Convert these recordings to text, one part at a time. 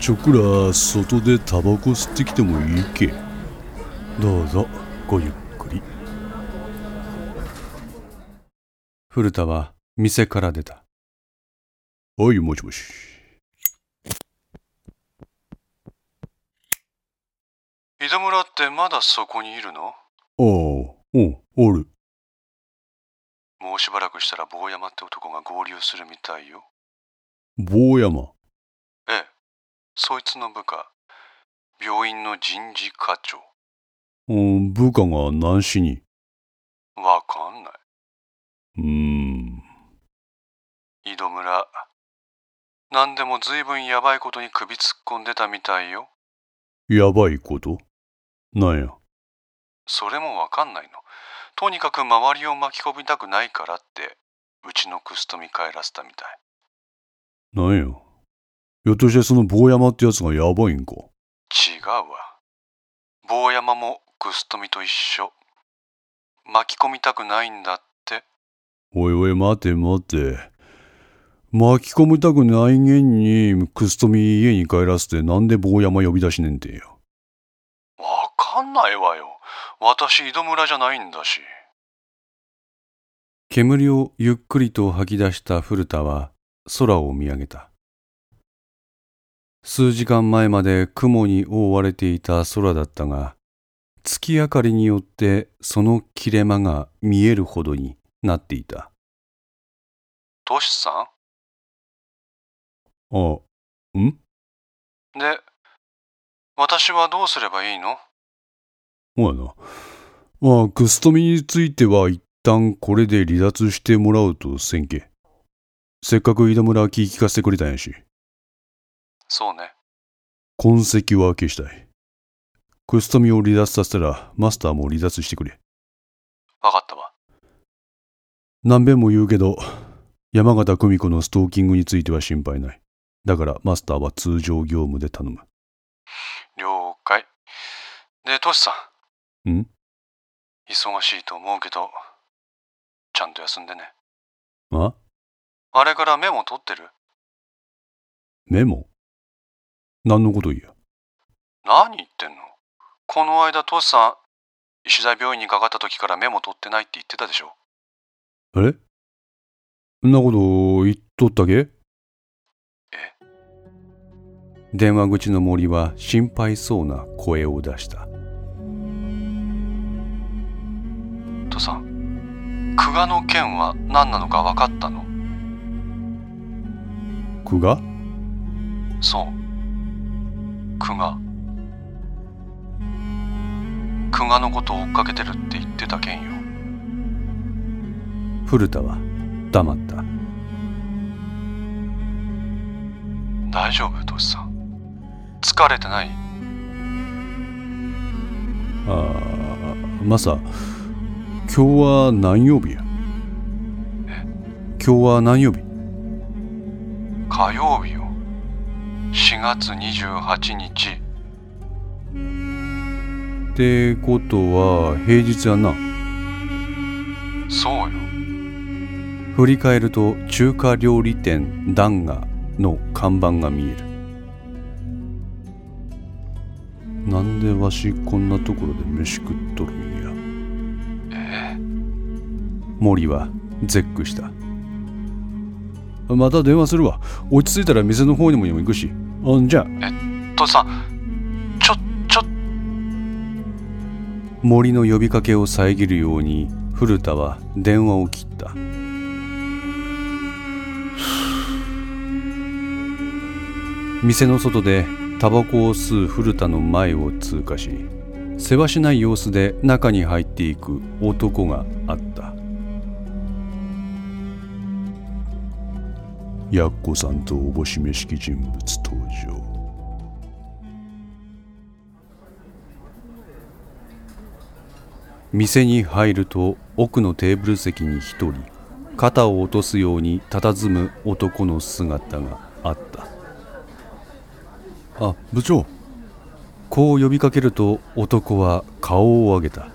ちょくら外でタバコ吸ってきてもいいけ。どうぞごゆっくり。古田は店から出た。はいもしもし。井戸村ってまだそこにいるの？ああうんおる。もうしばらくしたら坊山って男が合流するみたいよ。坊山？ええそいつの部下病院の人事課長。うん部下が何しに？わかんない。うーん。井戸村。何でも随分やばいことに首突っ込んでたみたいよ。やばいこと？なんや？それもわかんないの。とにかく周りを巻き込みたくないからってうちのクストミ帰らせたみたい。なんや？ひょっとしてその坊山ってやつがやばいんか。違うわ。坊山もクストミと一緒。巻き込みたくないんだって。おいおい待て待て。巻き込みたくないげんにクストミ家に帰らせてなんで坊山呼び出しねんてやわかんないわよ。私井戸村じゃないんだし。煙をゆっくりと吐き出した古田は空を見上げた数時間前まで雲に覆われていた空だったが月明かりによってその切れ間が見えるほどになっていた。トシさあんん？で私はどうすればいいの？ほやな。まあクストミについては一旦これで離脱してもらうとせんけ。せっかく井戸村気聞かせてくれたんやしそうね。痕跡は消したい。クストミを離脱させたらマスターも離脱してくれ。わかったわ。何遍も言うけど山形久美子のストーキングについては心配ない。だからマスターは通常業務で頼む。了解。でトシさん。ん？忙しいと思うけどちゃんと休んでね。あ？あれからメモ取ってる？メモ？何のこと言や何言ってんの？この間トシさん石田病院にかかった時からメモ取ってないって言ってたでしょ。え？そんなこと言っとったけ？え？電話口の森は心配そうな声を出した。トさん久我の件は何なのか分かったの？久我？そう久我久我のことを追っかけてるって言ってた件よ。古田は黙った。大丈夫トシさん。疲れてない？ああマサ今日は何曜日や？今日は何曜日？火曜日。よ4月28日。ってことは平日やな。そうよ。振り返ると中華料理店ダンガの看板が見える。なんでわしこんなところで飯食っとるんや。ええ。森は絶句したまた電話するわ。落ち着いたら店の方にも行くし。あんじゃえっとさちょちょ。森の呼びかけを遮るように古田は電話を切った。店の外でタバコを吸う古田の前を通過しせわしない様子で中に入っていく男があったやっこさんとおぼしめ式人物登場。店に入ると奥のテーブル席に一人肩を落とすように佇む男の姿があった。あ部長。こう呼びかけると男は顔を上げた。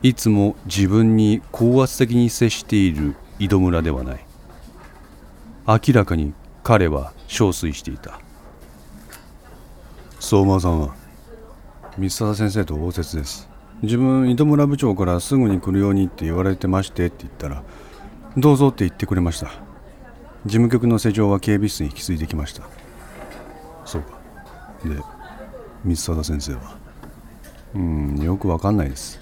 いつも自分に高圧的に接している井戸村ではない明らかに彼は憔悴していた。相馬さんは？三沢先生と応接です。自分井戸村部長からすぐに来るようにって言われてましてって言ったらどうぞって言ってくれました。事務局の施錠は警備室に引き継いできました。そうか。で三沢先生は？うんよくわかんないです。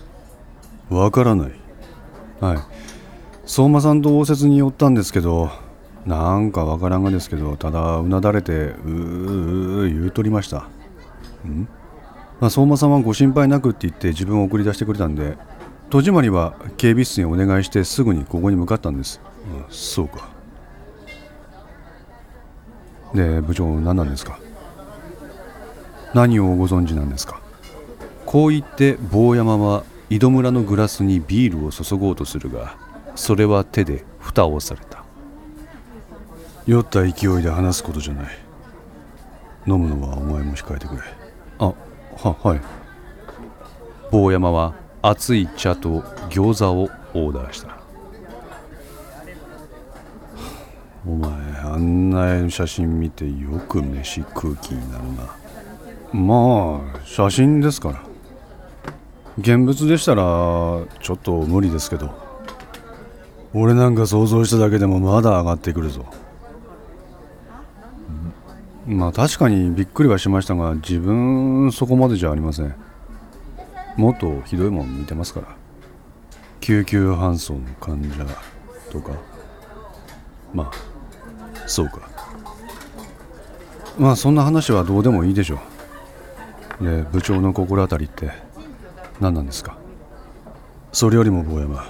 わからない。はい。相馬さんと応接に寄ったんですけどなんかわからんがですけどただうなだれてうーうー言うとりました。ん？まあ、相馬さんはご心配なくって言って自分を送り出してくれたんで戸締まりは警備室にお願いしてすぐにここに向かったんです、うん、そうか。で部長何なんですか？何をご存知なんですか？こう言って坊山は井戸村のグラスにビールを注ごうとするがそれは手で蓋をされた。酔った勢いで話すことじゃない。飲むのはお前も控えてくれ。あははい。坊山は熱い茶と餃子をオーダーした。お前あんな写真見てよく飯空気になるな。まあ写真ですから。現物でしたらちょっと無理ですけど。俺なんか想像しただけでもまだ上がってくるぞまあ確かにびっくりはしましたが自分そこまでじゃありません。もっとひどいもん見てますから。救急搬送の患者とか。まあそうか。まあそんな話はどうでもいいでしょう。で部長の心当たりって何なんですか？それよりも坊山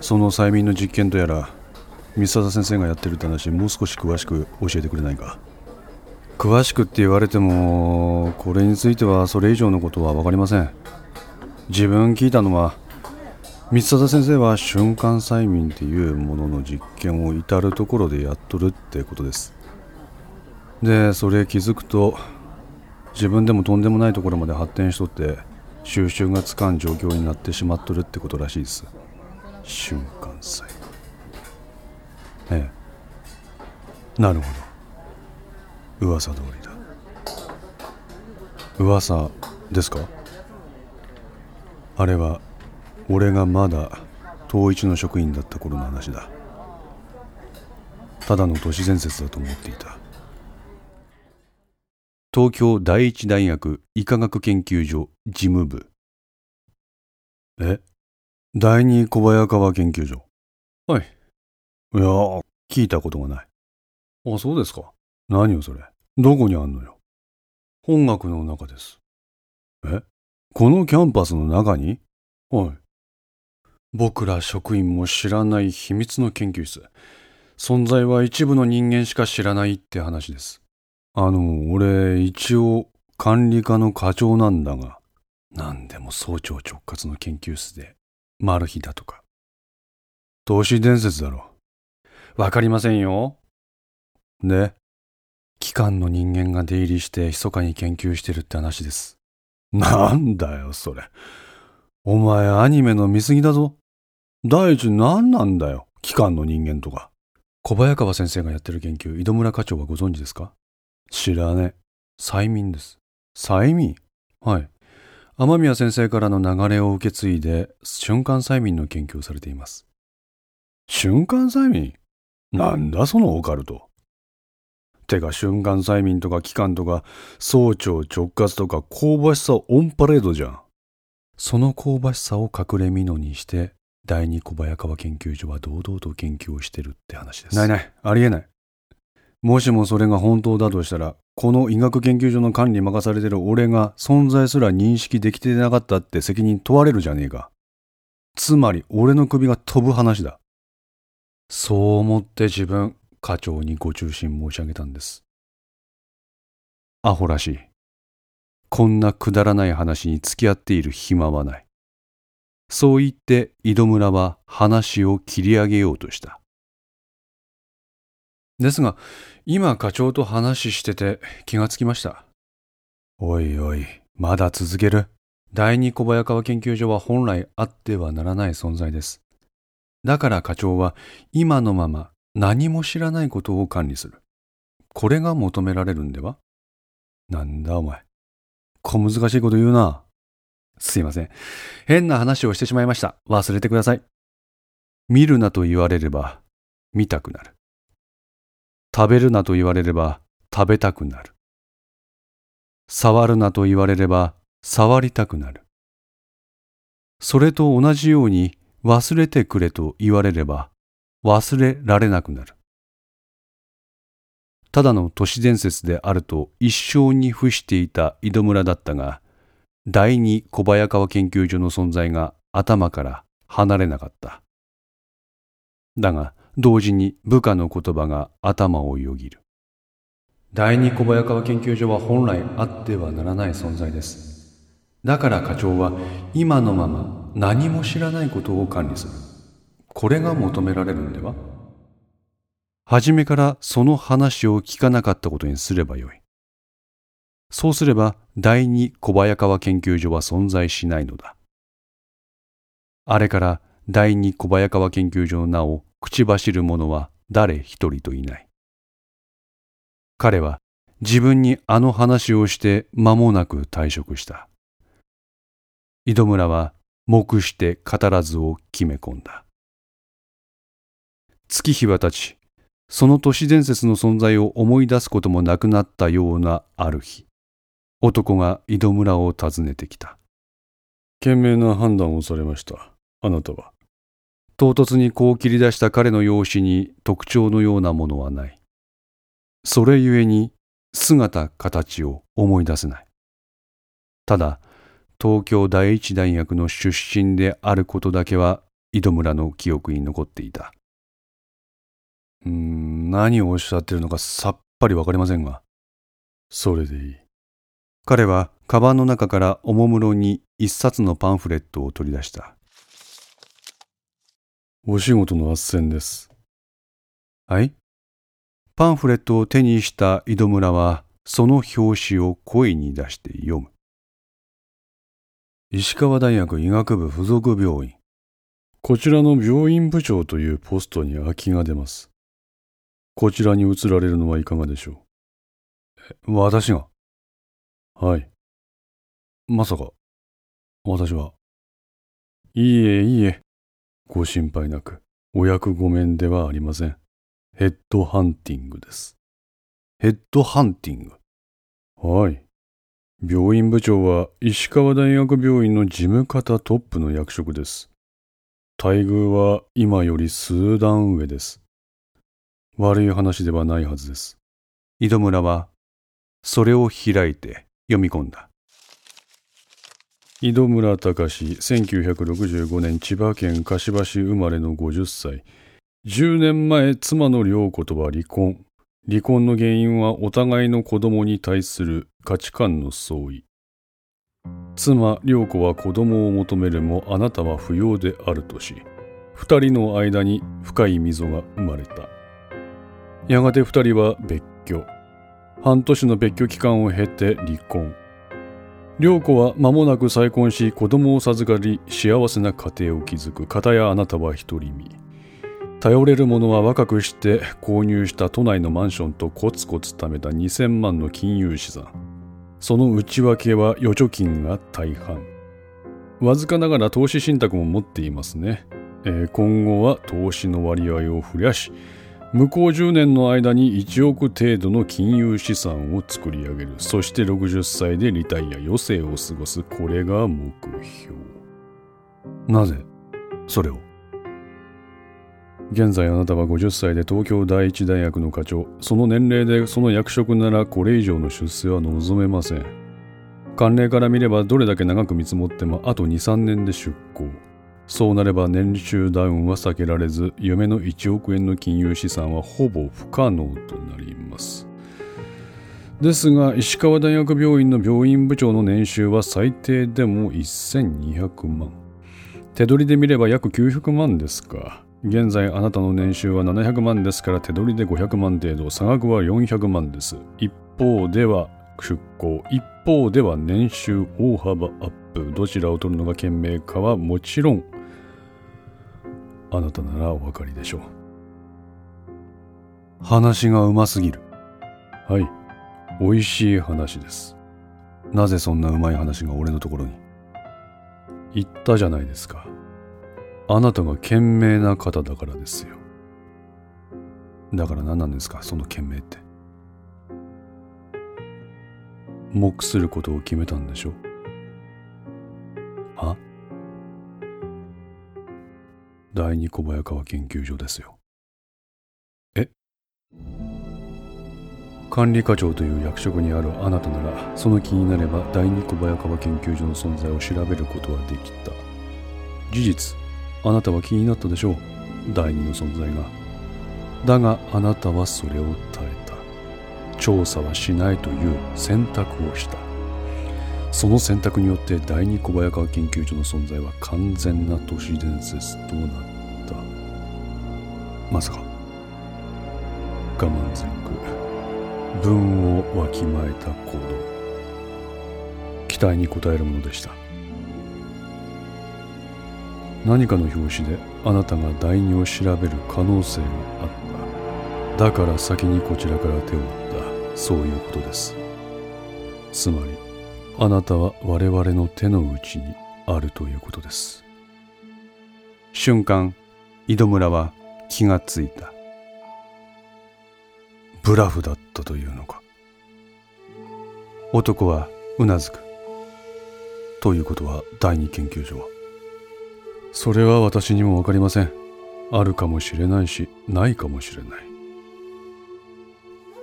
その催眠の実験とやら三沢先生がやってるって話もう少し詳しく教えてくれないか？詳しくって言われてもこれについてはそれ以上のことは分かりません。自分聞いたのは三貞先生は瞬間催眠っていうものの実験を至る所でやっとるってことです。でそれ気づくと自分でもとんでもないところまで発展しとって収集がつかん状況になってしまっとるってことらしいです。瞬間催眠。ええ。なるほど。噂通りだ。噂ですか？あれは俺がまだ統一の職員だった頃の話だ。ただの都市伝説だと思っていた。東京第一大学医科学研究所事務部。え？第二小早川研究所。はい。いや聞いたことがない。あそうですか。何よそれ？どこにあんのよ？本学の中です。え？このキャンパスの中に？はい。僕ら職員も知らない秘密の研究室。存在は一部の人間しか知らないって話です。あの、俺一応管理課の課長なんだが。何でも総長直轄の研究室でマル秘だとか。都市伝説だろ。わかりませんよ。で機関の人間が出入りして密かに研究してるって話です。なんだよ、それ。お前アニメの見過ぎだぞ。第一何なんだよ、機関の人間とか。小早川先生がやってる研究、井戸村課長はご存知ですか？知らねえ。催眠です。催眠？はい。雨宮先生からの流れを受け継いで、瞬間催眠の研究をされています。瞬間催眠？なんだそのオカルト。てか瞬間催眠とか機関とか総長直轄とか香ばしさオンパレードじゃん。その香ばしさを隠れ蓑にして第二小早川研究所は堂々と研究をしてるって話です。ないない、ありえない。もしもそれが本当だとしたら、この医学研究所の管理任されてる俺が存在すら認識できてなかったって責任問われるじゃねえか。つまり俺の首が飛ぶ話だ。そう思って自分、課長にご中心申し上げたんです。アホらしい。こんなくだらない話に付き合っている暇はない。そう言って井戸村は話を切り上げようとした。ですが、今課長と話してて気がつきました。おいおい、まだ続ける第二小早川研究所は本来あってはならない存在です。だから課長は今のまま何も知らないことを管理する。これが求められるんでは？なんだお前。小難しいこと言うな。すいません。変な話をしてしまいました。忘れてください。見るなと言われれば見たくなる。食べるなと言われれば食べたくなる。触るなと言われれば触りたくなる。それと同じように忘れてくれと言われれば忘れられなくなる。ただの都市伝説であると一生に付していた井戸村だったが、第二小早川研究所の存在が頭から離れなかった。だが、同時に部下の言葉が頭をよぎる。第二小早川研究所は本来あってはならない存在です。だから課長は今のまま何も知らないことを管理する。これが求められるんでは？初めからその話を聞かなかったことにすればよい。そうすれば第二小早川研究所は存在しないのだ。あれから第二小早川研究所の名を口走る者は誰一人といない。彼は自分にあの話をして間もなく退職した。井戸村は目して語らずを決め込んだ。月日は経ち、その都市伝説の存在を思い出すこともなくなったようなある日、男が井戸村を訪ねてきた。賢明な判断をされました。あなたは。唐突にこう切り出した彼の容姿に特徴のようなものはない。それゆえに姿形を思い出せない。ただ、東京第一大学の出身であることだけは井戸村の記憶に残っていた。うん、何をおっしゃってるのかさっぱりわかりませんが。それでいい。彼はカバンの中からおもむろに一冊のパンフレットを取り出した。お仕事の斡旋です。はい？パンフレットを手にした井戸村はその表紙を声に出して読む。石川大学医学部附属病院。こちらの病院部長というポストに空きが出ます。こちらに移られるのはいかがでしょう？私が？はい。まさか、私は？いいえ、いいえ。ご心配なく、お役御免ではありません。ヘッドハンティングです。ヘッドハンティング？はい。病院部長は石川大学病院の事務方トップの役職です。待遇は今より数段上です。悪い話ではないはずです。井戸村はそれを開いて読み込んだ。井戸村隆1965年千葉県柏市生まれの50歳。10年前妻の良子とは離婚。離婚の原因はお互いの子供に対する価値観の相違。妻良子は子供を求めるもあなたは不要であるとし、二人の間に深い溝が生まれた。やがて二人は別居。半年の別居期間を経て離婚。良子は間もなく再婚し子供を授かり幸せな家庭を築く片やあなたは独り身。頼れる者は若くして購入した都内のマンションとコツコツ貯めた2000万の金融資産。その内訳は預貯金が大半。わずかながら投資信託も持っていますね。えー、今後は投資の割合を増やし、向こう10年の間に1億程度の金融資産を作り上げる。そして60歳でリタイア余生を過ごす。これが目標。なぜ？それを？現在あなたは50歳で東京第一大学の課長。その年齢でその役職ならこれ以上の出世は望めません。慣例から見ればどれだけ長く見積もってもあと2、3年で出向。そうなれば年収ダウンは避けられず、夢の1億円の金融資産はほぼ不可能となります。ですが、石川大学病院の病院部長の年収は最低でも1200万。手取りで見れば約900万ですか。現在あなたの年収は700万ですから手取りで500万程度、差額は400万です。一方では出向、一方では年収大幅アップ。どちらを取るのが賢明かはもちろん、あなたならお分かりでしょう。話がうますぎる。はい、美味しい話です。なぜそんなうまい話が俺のところに？言ったじゃないですか。あなたが賢明な方だからですよ。だから何なんですか、その賢明って。目することを決めたんでしょは第二小早川研究所ですよ。え？管理課長という役職にあるあなたなら、その気になれば第二小早川研究所の存在を調べることはできた。事実、あなたは気になったでしょう。第二の存在が。だがあなたはそれを耐えた。調査はしないという選択をした。その選択によって第二小早川研究所の存在は完全な都市伝説となったまさか我慢強く文をわきまえた行動期待に応えるものでした。何かの表紙であなたが第二を調べる可能性があった。だから先にこちらから手を打った。そういうことです。つまりあなたは我々の手の内にあるということです。瞬間井戸村は気がついた。ブラフだったというのか。男はうなずく。ということは第二研究所は。それは私にもわかりません。あるかもしれないしないかもしれない。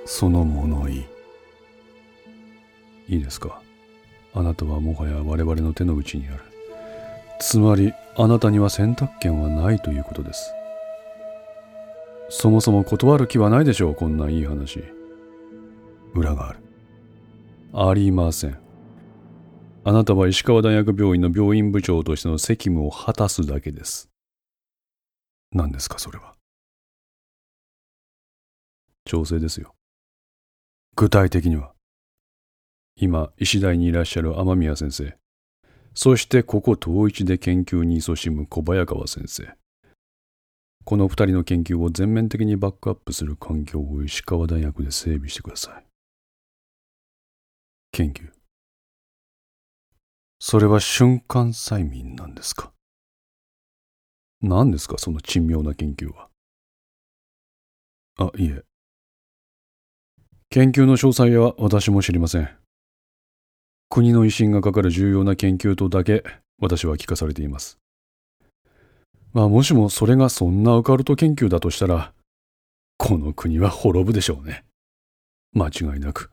その物言い。いいですか？あなたはもはや我々の手の内にある。つまり、あなたには選択権はないということです。そもそも断る気はないでしょう、こんないい話。裏がある。ありません。あなたは石川大学病院の病院部長としての責務を果たすだけです。何ですか、それは。調整ですよ。具体的には。今、医師大にいらっしゃる雨宮先生。そしてここ統一で研究に勤しむ小早川先生。この二人の研究を全面的にバックアップする環境を石川大学で整備してください。研究。それは瞬間催眠なんですか？何ですかその珍妙な研究は？あ、いえ。研究の詳細は私も知りません。国の威信がかかる重要な研究とだけ私は聞かされています。まあもしもそれがそんなオカルト研究だとしたら、この国は滅ぶでしょうね。間違いなく。